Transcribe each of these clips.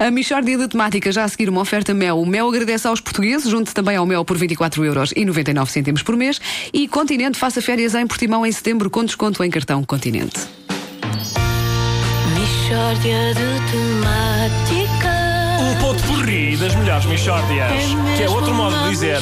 A Michórdia de Temática já a seguir uma oferta Mel. O Mel agradece aos portugueses, junte também ao Mel por 24 euros e 99 cêntimos por mês. E Continente faça férias em Portimão em setembro com desconto em cartão Continente. Michórdia de temática. Um ponto porri das melhores Michórdias. É que é outro modo de dizer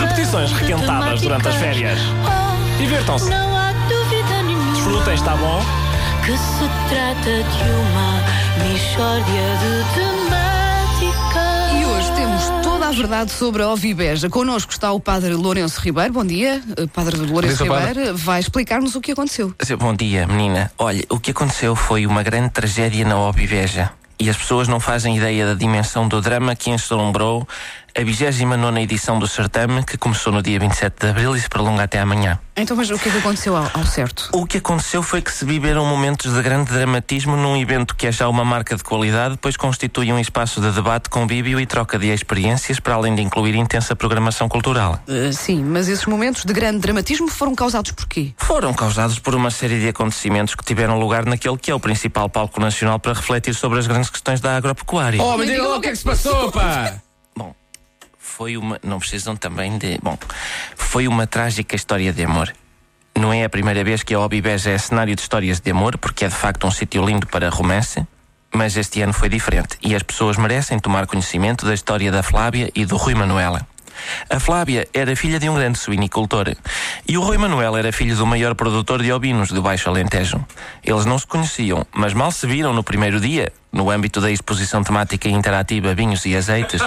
repetições requentadas durante as férias. Oh, Divirtam-se. Não há dúvida nenhuma. Desfrutem, está bom? Que se trata de uma Michórdia de temática. E hoje temos toda a verdade sobre a Ovibeja. Connosco está o Padre Lourenço Ribeiro. Bom dia, eh, Padre Lourenço Bom dia. Ribeiro. Vai explicar-nos o que aconteceu. Bom dia, menina. Olha, o que aconteceu foi uma grande tragédia na Obiveja. E as pessoas não fazem ideia da dimensão do drama que ensolumbrou a 29 edição do certame, que começou no dia 27 de abril e se prolonga até amanhã. Então, mas o que é que aconteceu ao, ao certo? O que aconteceu foi que se viveram momentos de grande dramatismo num evento que é já uma marca de qualidade, pois constitui um espaço de debate, convívio e troca de experiências, para além de incluir intensa programação cultural. Eh, sim, mas esses momentos de grande dramatismo foram causados por quê? Foram causados por uma série de acontecimentos que tiveram lugar naquele que é o principal palco nacional para refletir sobre as grandes questões da agropecuária. Oh, mas diga lá o que é que se passou, pá! Foi uma. Não precisam também de. Bom, foi uma trágica história de amor. Não é a primeira vez que a Obibeja é cenário de histórias de amor, porque é de facto um sítio lindo para romance. Mas este ano foi diferente e as pessoas merecem tomar conhecimento da história da Flávia e do Rui Manuela. A Flávia era filha de um grande suinicultor e o Rui Manuel era filho do maior produtor de ovinos do Baixo Alentejo. Eles não se conheciam, mas mal se viram no primeiro dia, no âmbito da exposição temática interativa Vinhos e Azeites.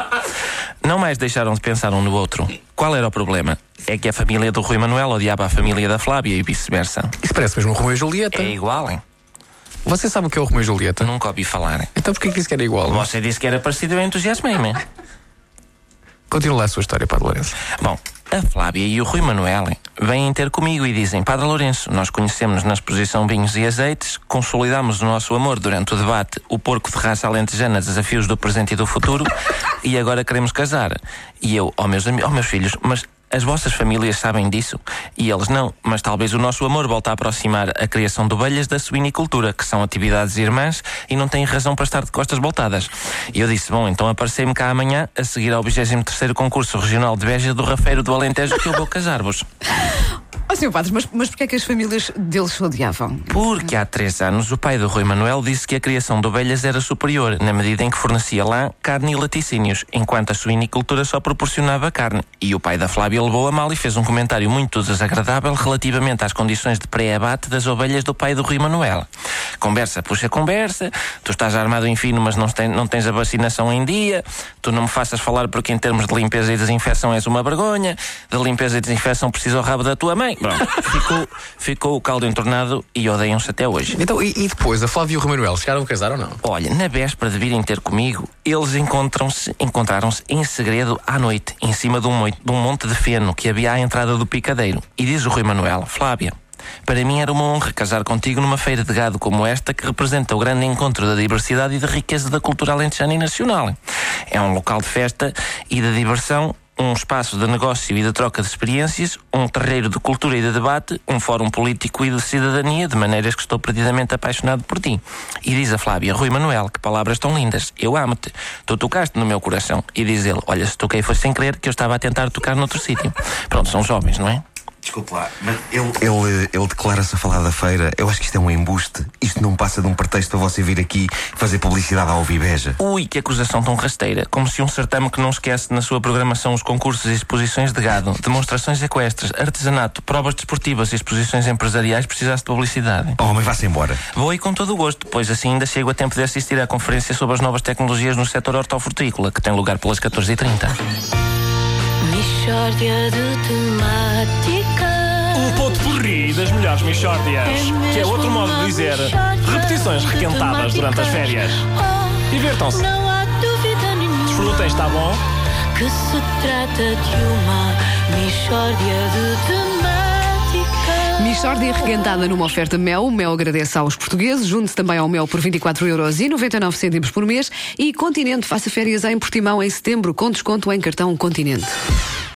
Não mais deixaram de pensar um no outro. Qual era o problema? É que a família do Rui Manuel odiava a família da Flávia e vice-versa. Isso parece mesmo o Romeu e Julieta. É igual, hein? Você sabe o que é o Romeu e Julieta? Nunca ouvi falar. Então porquê que disse que era igual? Você disse que era parecido, eu entusiasmei-me. Continua lá a sua história, Padre Lourenço. Bom, a Flávia e o Rui Manuel vêm ter comigo e dizem: Padre Lourenço, nós conhecemos na exposição Vinhos e Azeites, consolidamos o nosso amor durante o debate O Porco de Raça Alentejana, Desafios do Presente e do Futuro, e agora queremos casar. E eu, ó meus, ami- ó meus filhos, mas as vossas famílias sabem disso? E eles não, mas talvez o nosso amor volte a aproximar a criação de ovelhas da suinicultura, que são atividades irmãs e não têm razão para estar de costas voltadas. E eu disse: Bom, então aparecei-me cá amanhã a seguir ao 23 Concurso Regional de Beja do Rafeiro do Alentejo que eu vou casar-vos. Oh, senhor Padre, mas, mas porquê é que as famílias deles se odiavam? Porque há três anos o pai do Rui Manuel disse que a criação de ovelhas era superior, na medida em que fornecia lá carne e laticínios, enquanto a suinicultura só proporcionava carne. E o pai da Flávia levou a mal e fez um comentário muito desagradável relativamente às condições de pré-abate das ovelhas do pai do Rui Manuel. Conversa puxa conversa, tu estás armado em fino, mas não, tem- não tens a vacinação em dia, tu não me faças falar porque em termos de limpeza e desinfecção és uma vergonha, de limpeza e desinfecção precisa o rabo da tua mãe. Pronto, ficou, ficou o caldo entornado e odeiam-se até hoje. Então, e, e depois, a Flávia e o Romeu Manuel chegaram a casar ou não? Olha, na véspera de virem ter comigo, eles encontram-se, encontraram-se em segredo à noite, em cima de um, moi- de um monte de feno que havia à entrada do picadeiro. E diz o Rui Manuel, Flávia, para mim era uma honra casar contigo numa feira de gado como esta que representa o grande encontro da diversidade e da riqueza da cultura alentejana e nacional. É um local de festa e de diversão um espaço de negócio e de troca de experiências, um terreiro de cultura e de debate, um fórum político e de cidadania, de maneiras que estou perdidamente apaixonado por ti. E diz a Flávia, Rui Manuel, que palavras tão lindas, eu amo-te, tu tocaste no meu coração. E diz ele, olha, se toquei foi sem querer, que eu estava a tentar tocar noutro sítio. Pronto, são jovens, não é? Desculpe lá, mas ele, ele, ele declara-se a falar da feira. Eu acho que isto é um embuste. Isto não passa de um pretexto para você vir aqui fazer publicidade à Ovibeja. Ui, que acusação tão rasteira. Como se um certame que não esquece na sua programação os concursos e exposições de gado, demonstrações equestres, artesanato, provas desportivas e exposições empresariais precisasse de publicidade. Oh, mas vá-se embora. Vou e com todo o gosto, pois assim ainda chego a tempo de assistir à conferência sobre as novas tecnologias no setor hortofrutícola, que tem lugar pelas 14h30. Michórdia de temática. Um ponto porri das melhores Michórdias. É Que é outro modo de dizer repetições requentadas durante as férias. Oh, Divirtam-se. Não há dúvida nenhuma. Desfrutem, está bom? Que se trata de uma Michórdia de temática. Michórdia requentada numa oferta Mel. O Mel agradece aos portugueses. Junte-se também ao Mel por 24 euros e 99 cêntimos por mês. E Continente faça férias em Portimão em setembro com desconto em cartão Continente.